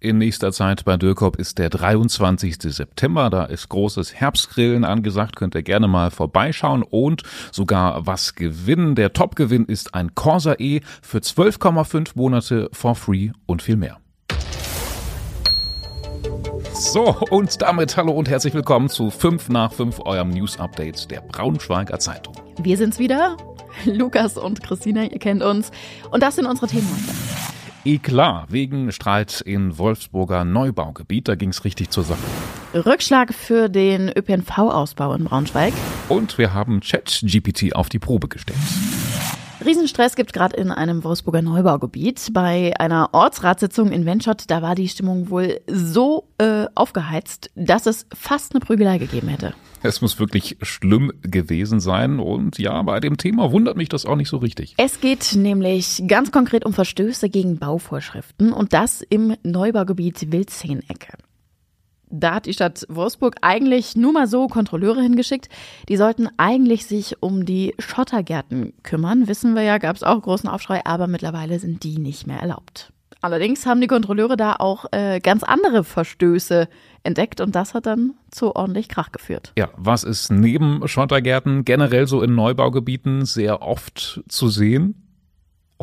in nächster Zeit bei Dürkop ist der 23. September. Da ist großes Herbstgrillen angesagt. Könnt ihr gerne mal vorbeischauen und sogar was gewinnen. Der Topgewinn ist ein Corsa E für 12,5 Monate for free und viel mehr. So, und damit hallo und herzlich willkommen zu 5 nach 5, eurem News Update der Braunschweiger Zeitung. Wir sind's wieder. Lukas und Christina, ihr kennt uns. Und das sind unsere Themen heute. Eklat wegen Streit in Wolfsburger Neubaugebiet. Da ging's richtig zur Sache. Rückschlag für den ÖPNV-Ausbau in Braunschweig. Und wir haben ChatGPT auf die Probe gestellt. Riesenstress gibt gerade in einem Wolfsburger Neubaugebiet. Bei einer Ortsratssitzung in Wenschott, da war die Stimmung wohl so äh, aufgeheizt, dass es fast eine Prügelei gegeben hätte. Es muss wirklich schlimm gewesen sein. Und ja, bei dem Thema wundert mich das auch nicht so richtig. Es geht nämlich ganz konkret um Verstöße gegen Bauvorschriften und das im Neubaugebiet Wildseenecke. Da hat die Stadt Wolfsburg eigentlich nur mal so Kontrolleure hingeschickt. Die sollten eigentlich sich um die Schottergärten kümmern. Wissen wir ja, gab es auch großen Aufschrei, aber mittlerweile sind die nicht mehr erlaubt. Allerdings haben die Kontrolleure da auch äh, ganz andere Verstöße entdeckt und das hat dann zu ordentlich Krach geführt. Ja, was ist neben Schottergärten generell so in Neubaugebieten sehr oft zu sehen?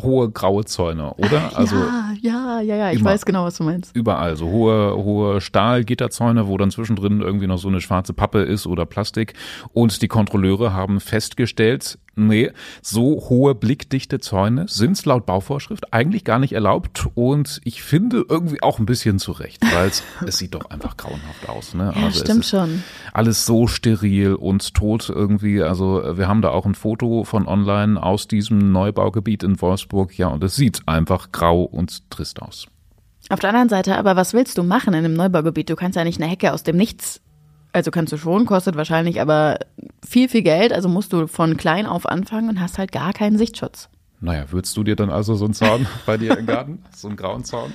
hohe graue Zäune, oder? Also ja, ja, ja, ja, ich weiß genau, was du meinst. Überall, so hohe, hohe Stahlgitterzäune, wo dann zwischendrin irgendwie noch so eine schwarze Pappe ist oder Plastik. Und die Kontrolleure haben festgestellt, nee, so hohe blickdichte Zäune sind laut Bauvorschrift eigentlich gar nicht erlaubt. Und ich finde irgendwie auch ein bisschen zurecht, weil es sieht doch einfach grauenhaft aus. Ne? Ja, also stimmt schon. Alles so steril und tot irgendwie. Also wir haben da auch ein Foto von online aus diesem Neubaugebiet in Wolfsburg. Ja, und es sieht einfach grau und trist aus. Auf der anderen Seite, aber was willst du machen in einem Neubaugebiet? Du kannst ja nicht eine Hecke aus dem Nichts also kannst du schon, kostet wahrscheinlich aber viel, viel Geld. Also musst du von klein auf anfangen und hast halt gar keinen Sichtschutz. Naja, würdest du dir dann also so einen Zaun bei dir im Garten? So einen grauen Zaun?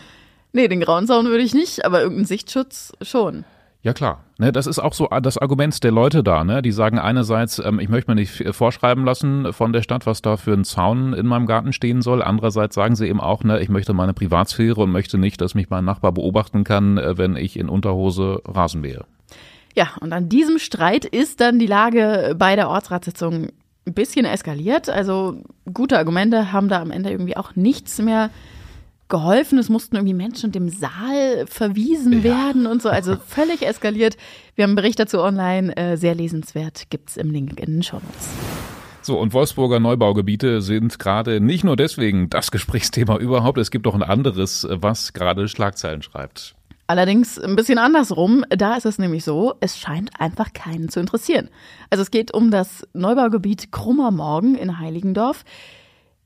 Nee, den grauen Zaun würde ich nicht, aber irgendeinen Sichtschutz schon. Ja klar, ne, das ist auch so das Argument der Leute da, ne? Die sagen einerseits, ähm, ich möchte mir nicht vorschreiben lassen von der Stadt, was da für ein Zaun in meinem Garten stehen soll. Andererseits sagen sie eben auch, ne, ich möchte meine Privatsphäre und möchte nicht, dass mich mein Nachbar beobachten kann, äh, wenn ich in Unterhose Rasen mähe. Ja, und an diesem Streit ist dann die Lage bei der Ortsratssitzung ein bisschen eskaliert. Also gute Argumente haben da am Ende irgendwie auch nichts mehr geholfen. Es mussten irgendwie Menschen dem Saal verwiesen ja. werden und so. Also völlig eskaliert. Wir haben einen Bericht dazu online, äh, sehr lesenswert, gibt's im Link in den Show Notes. So, und Wolfsburger Neubaugebiete sind gerade nicht nur deswegen das Gesprächsthema überhaupt, es gibt auch ein anderes, was gerade Schlagzeilen schreibt. Allerdings ein bisschen andersrum. Da ist es nämlich so, es scheint einfach keinen zu interessieren. Also es geht um das Neubaugebiet Krummer Morgen in Heiligendorf.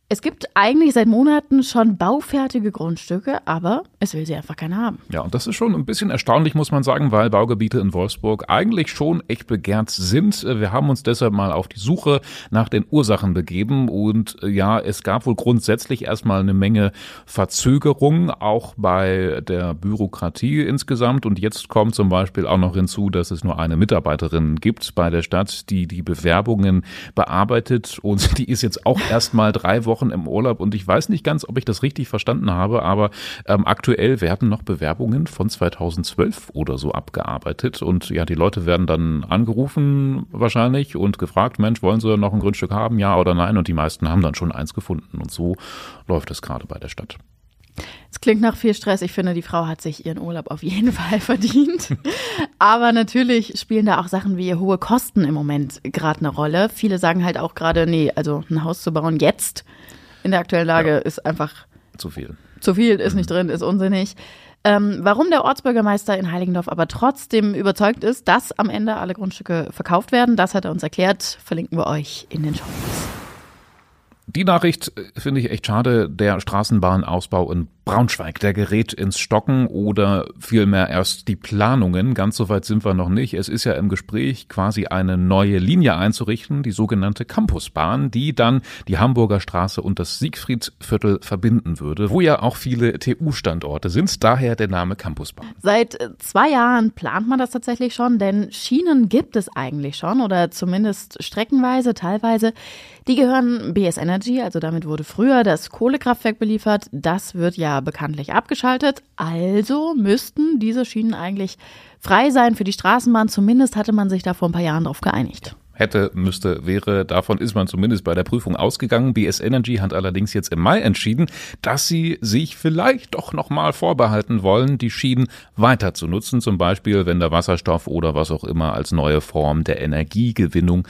Es gibt eigentlich seit Monaten schon baufertige Grundstücke, aber es will sie einfach keiner haben. Ja, und das ist schon ein bisschen erstaunlich, muss man sagen, weil Baugebiete in Wolfsburg eigentlich schon echt begehrt sind. Wir haben uns deshalb mal auf die Suche nach den Ursachen begeben und äh, ja, es gab wohl grundsätzlich erstmal eine Menge Verzögerung, auch bei der Bürokratie insgesamt. Und jetzt kommt zum Beispiel auch noch hinzu, dass es nur eine Mitarbeiterin gibt bei der Stadt, die die Bewerbungen bearbeitet und die ist jetzt auch erstmal drei Wochen Wochen im Urlaub und ich weiß nicht ganz, ob ich das richtig verstanden habe, aber ähm, aktuell werden noch Bewerbungen von 2012 oder so abgearbeitet und ja, die Leute werden dann angerufen wahrscheinlich und gefragt, Mensch, wollen Sie noch ein Grundstück haben, ja oder nein? Und die meisten haben dann schon eins gefunden und so läuft es gerade bei der Stadt. Es klingt nach viel Stress. Ich finde, die Frau hat sich ihren Urlaub auf jeden Fall verdient. Aber natürlich spielen da auch Sachen wie hohe Kosten im Moment gerade eine Rolle. Viele sagen halt auch gerade, nee, also ein Haus zu bauen jetzt in der aktuellen Lage ja. ist einfach zu viel. Zu viel ist mhm. nicht drin, ist unsinnig. Ähm, warum der Ortsbürgermeister in Heiligendorf aber trotzdem überzeugt ist, dass am Ende alle Grundstücke verkauft werden, das hat er uns erklärt. Verlinken wir euch in den Show Notes. Die Nachricht äh, finde ich echt schade. Der Straßenbahnausbau in Braunschweig, der gerät ins Stocken oder vielmehr erst die Planungen. Ganz so weit sind wir noch nicht. Es ist ja im Gespräch, quasi eine neue Linie einzurichten, die sogenannte Campusbahn, die dann die Hamburger Straße und das Siegfriedviertel verbinden würde, wo ja auch viele TU-Standorte sind. Daher der Name Campusbahn. Seit äh, zwei Jahren plant man das tatsächlich schon, denn Schienen gibt es eigentlich schon oder zumindest streckenweise, teilweise. Die gehören BS Energy, also damit wurde früher das Kohlekraftwerk beliefert. Das wird ja bekanntlich abgeschaltet. Also müssten diese Schienen eigentlich frei sein für die Straßenbahn. Zumindest hatte man sich da vor ein paar Jahren darauf geeinigt hätte, müsste, wäre. Davon ist man zumindest bei der Prüfung ausgegangen. BS Energy hat allerdings jetzt im Mai entschieden, dass sie sich vielleicht doch nochmal vorbehalten wollen, die Schienen weiter zu nutzen, zum Beispiel wenn der Wasserstoff oder was auch immer als neue Form der Energiegewinnung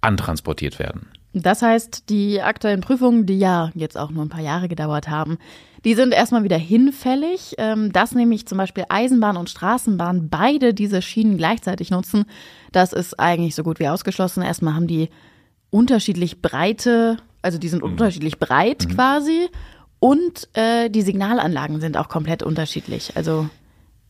antransportiert werden. Das heißt, die aktuellen Prüfungen, die ja jetzt auch nur ein paar Jahre gedauert haben, die sind erstmal wieder hinfällig. Ähm, dass nämlich zum Beispiel Eisenbahn und Straßenbahn beide diese Schienen gleichzeitig nutzen, das ist eigentlich so gut wie ausgeschlossen. Erstmal haben die unterschiedlich breite, also die sind mhm. unterschiedlich breit mhm. quasi. Und äh, die Signalanlagen sind auch komplett unterschiedlich. Also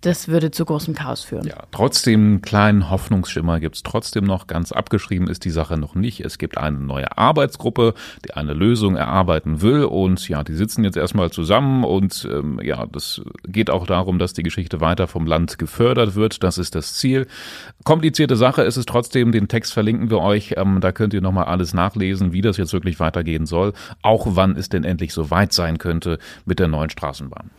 das würde zu großem Chaos führen. Ja, trotzdem einen kleinen Hoffnungsschimmer gibt es trotzdem noch. Ganz abgeschrieben ist die Sache noch nicht. Es gibt eine neue Arbeitsgruppe, die eine Lösung erarbeiten will. Und ja, die sitzen jetzt erstmal zusammen. Und ähm, ja, das geht auch darum, dass die Geschichte weiter vom Land gefördert wird. Das ist das Ziel. Komplizierte Sache ist es trotzdem. Den Text verlinken wir euch. Ähm, da könnt ihr nochmal alles nachlesen, wie das jetzt wirklich weitergehen soll. Auch wann es denn endlich so weit sein könnte mit der neuen Straßenbahn.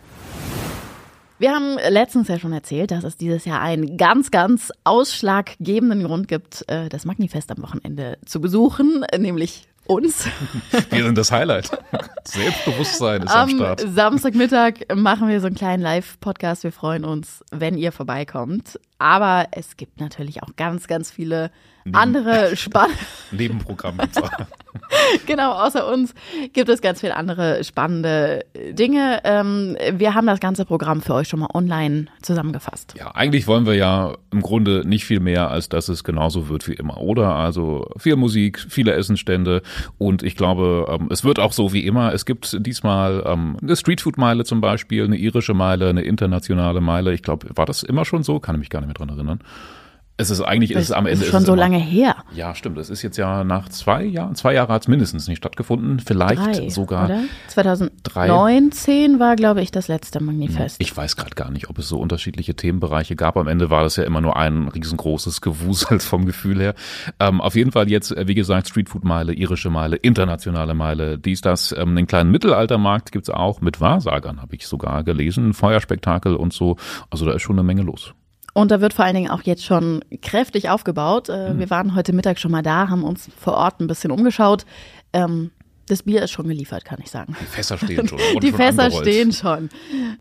Wir haben letztens ja schon erzählt, dass es dieses Jahr einen ganz, ganz ausschlaggebenden Grund gibt, äh, das Magnifest am Wochenende zu besuchen, nämlich uns. Wir sind das Highlight. Selbstbewusstsein ist am, am Start. Samstagmittag machen wir so einen kleinen Live-Podcast. Wir freuen uns, wenn ihr vorbeikommt. Aber es gibt natürlich auch ganz, ganz viele Neben andere spannende Nebenprogramme. genau, außer uns gibt es ganz viele andere spannende Dinge. Ähm, wir haben das ganze Programm für euch schon mal online zusammengefasst. Ja, eigentlich wollen wir ja im Grunde nicht viel mehr, als dass es genauso wird wie immer, oder? Also viel Musik, viele Essenstände und ich glaube, ähm, es wird auch so wie immer. Es gibt diesmal ähm, eine Streetfood-Meile zum Beispiel, eine irische Meile, eine internationale Meile. Ich glaube, war das immer schon so? Kann ich mich gar nicht mehr dran erinnern. Es ist eigentlich, ist es am Ende. Ist schon so immer, lange her. Ja, stimmt. Es ist jetzt ja nach zwei Jahren, zwei Jahre hat es mindestens nicht stattgefunden. Vielleicht Drei, sogar. Oder? 2019 Drei. war, glaube ich, das letzte Manifest. Ich weiß gerade gar nicht, ob es so unterschiedliche Themenbereiche gab. Am Ende war das ja immer nur ein riesengroßes Gewusel vom Gefühl her. Ähm, auf jeden Fall jetzt, äh, wie gesagt, Streetfood-Meile, irische Meile, internationale Meile, dies, das. Ähm, einen kleinen Mittelaltermarkt gibt's auch mit Wahrsagern, habe ich sogar gelesen. Feuerspektakel und so. Also da ist schon eine Menge los. Und da wird vor allen Dingen auch jetzt schon kräftig aufgebaut. Äh, mhm. Wir waren heute Mittag schon mal da, haben uns vor Ort ein bisschen umgeschaut. Ähm, das Bier ist schon geliefert, kann ich sagen. Die Fässer stehen schon. Die schon Fässer angerollt. stehen schon.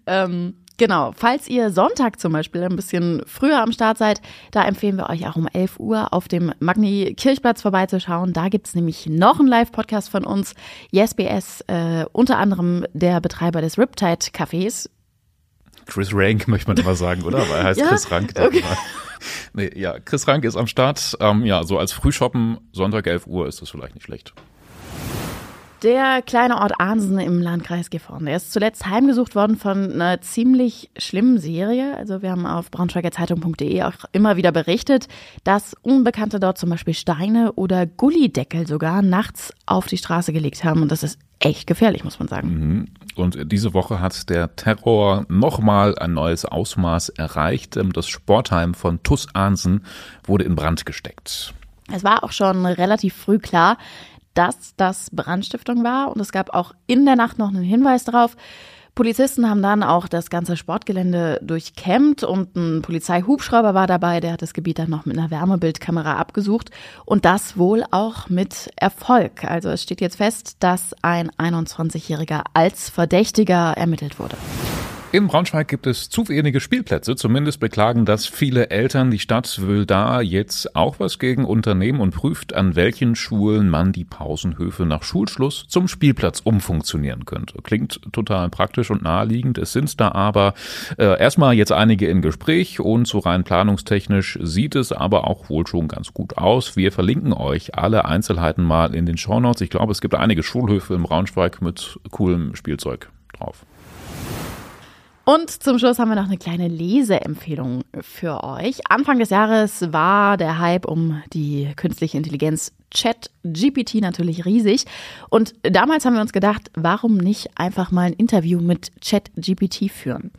Ähm, genau. Falls ihr Sonntag zum Beispiel ein bisschen früher am Start seid, da empfehlen wir euch auch um 11 Uhr auf dem Magni-Kirchplatz vorbeizuschauen. Da gibt es nämlich noch einen Live-Podcast von uns. YesBS, äh, unter anderem der Betreiber des Riptide Cafés, Chris Rank möchte man immer sagen, oder? Weil er heißt ja? Chris Rank. Okay. Nee, ja, Chris Rank ist am Start. Ähm, ja, so als Frühshoppen, Sonntag 11 Uhr ist das vielleicht nicht schlecht. Der kleine Ort Ahnsen im Landkreis Gifhorn, der ist zuletzt heimgesucht worden von einer ziemlich schlimmen Serie. Also wir haben auf braunschweigerzeitung.de auch immer wieder berichtet, dass Unbekannte dort zum Beispiel Steine oder Gullideckel sogar nachts auf die Straße gelegt haben. Und das ist echt gefährlich, muss man sagen. Mhm. Und diese Woche hat der Terror nochmal ein neues Ausmaß erreicht. Das Sportheim von Tuss Ahnsen wurde in Brand gesteckt. Es war auch schon relativ früh klar, dass das Brandstiftung war. Und es gab auch in der Nacht noch einen Hinweis darauf. Polizisten haben dann auch das ganze Sportgelände durchkämmt und ein Polizeihubschrauber war dabei, der hat das Gebiet dann noch mit einer Wärmebildkamera abgesucht und das wohl auch mit Erfolg. Also es steht jetzt fest, dass ein 21-Jähriger als Verdächtiger ermittelt wurde. In Braunschweig gibt es zu wenige Spielplätze. Zumindest beklagen das viele Eltern. Die Stadt will da jetzt auch was gegen unternehmen und prüft, an welchen Schulen man die Pausenhöfe nach Schulschluss zum Spielplatz umfunktionieren könnte. Klingt total praktisch und naheliegend. Es sind da aber äh, erstmal jetzt einige in Gespräch und so rein planungstechnisch sieht es aber auch wohl schon ganz gut aus. Wir verlinken euch alle Einzelheiten mal in den Shownotes. Ich glaube, es gibt einige Schulhöfe in Braunschweig mit coolem Spielzeug drauf. Und zum Schluss haben wir noch eine kleine Leseempfehlung für euch. Anfang des Jahres war der Hype um die künstliche Intelligenz Chat GPT natürlich riesig. Und damals haben wir uns gedacht, warum nicht einfach mal ein Interview mit Chat GPT führen?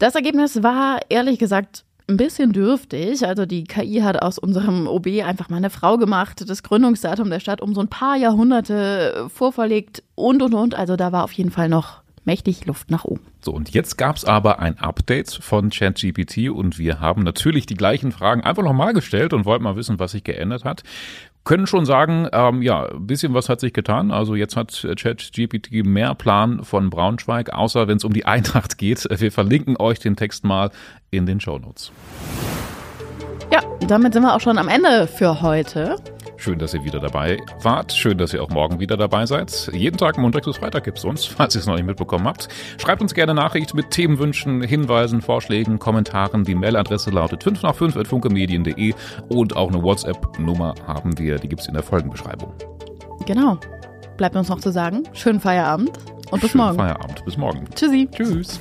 Das Ergebnis war ehrlich gesagt ein bisschen dürftig. Also die KI hat aus unserem OB einfach mal eine Frau gemacht, das Gründungsdatum der Stadt um so ein paar Jahrhunderte vorverlegt und und und. Also da war auf jeden Fall noch mächtig Luft nach oben. So, und jetzt gab es aber ein Update von ChatGPT und wir haben natürlich die gleichen Fragen einfach nochmal gestellt und wollten mal wissen, was sich geändert hat. Können schon sagen, ähm, ja, ein bisschen was hat sich getan. Also jetzt hat ChatGPT mehr Plan von Braunschweig, außer wenn es um die Eintracht geht. Wir verlinken euch den Text mal in den Show Notes. Ja, damit sind wir auch schon am Ende für heute. Schön, dass ihr wieder dabei wart. Schön, dass ihr auch morgen wieder dabei seid. Jeden Tag Montag bis Freitag gibt es uns, falls ihr es noch nicht mitbekommen habt. Schreibt uns gerne Nachricht mit Themenwünschen, Hinweisen, Vorschlägen, Kommentaren. Die Mailadresse lautet 5 nach 5 at funkemedien.de und auch eine WhatsApp-Nummer haben wir, die gibt es in der Folgenbeschreibung. Genau. Bleibt uns noch zu sagen, schönen Feierabend und bis Schönen morgen. Feierabend. Bis morgen. Tschüssi. Tschüss.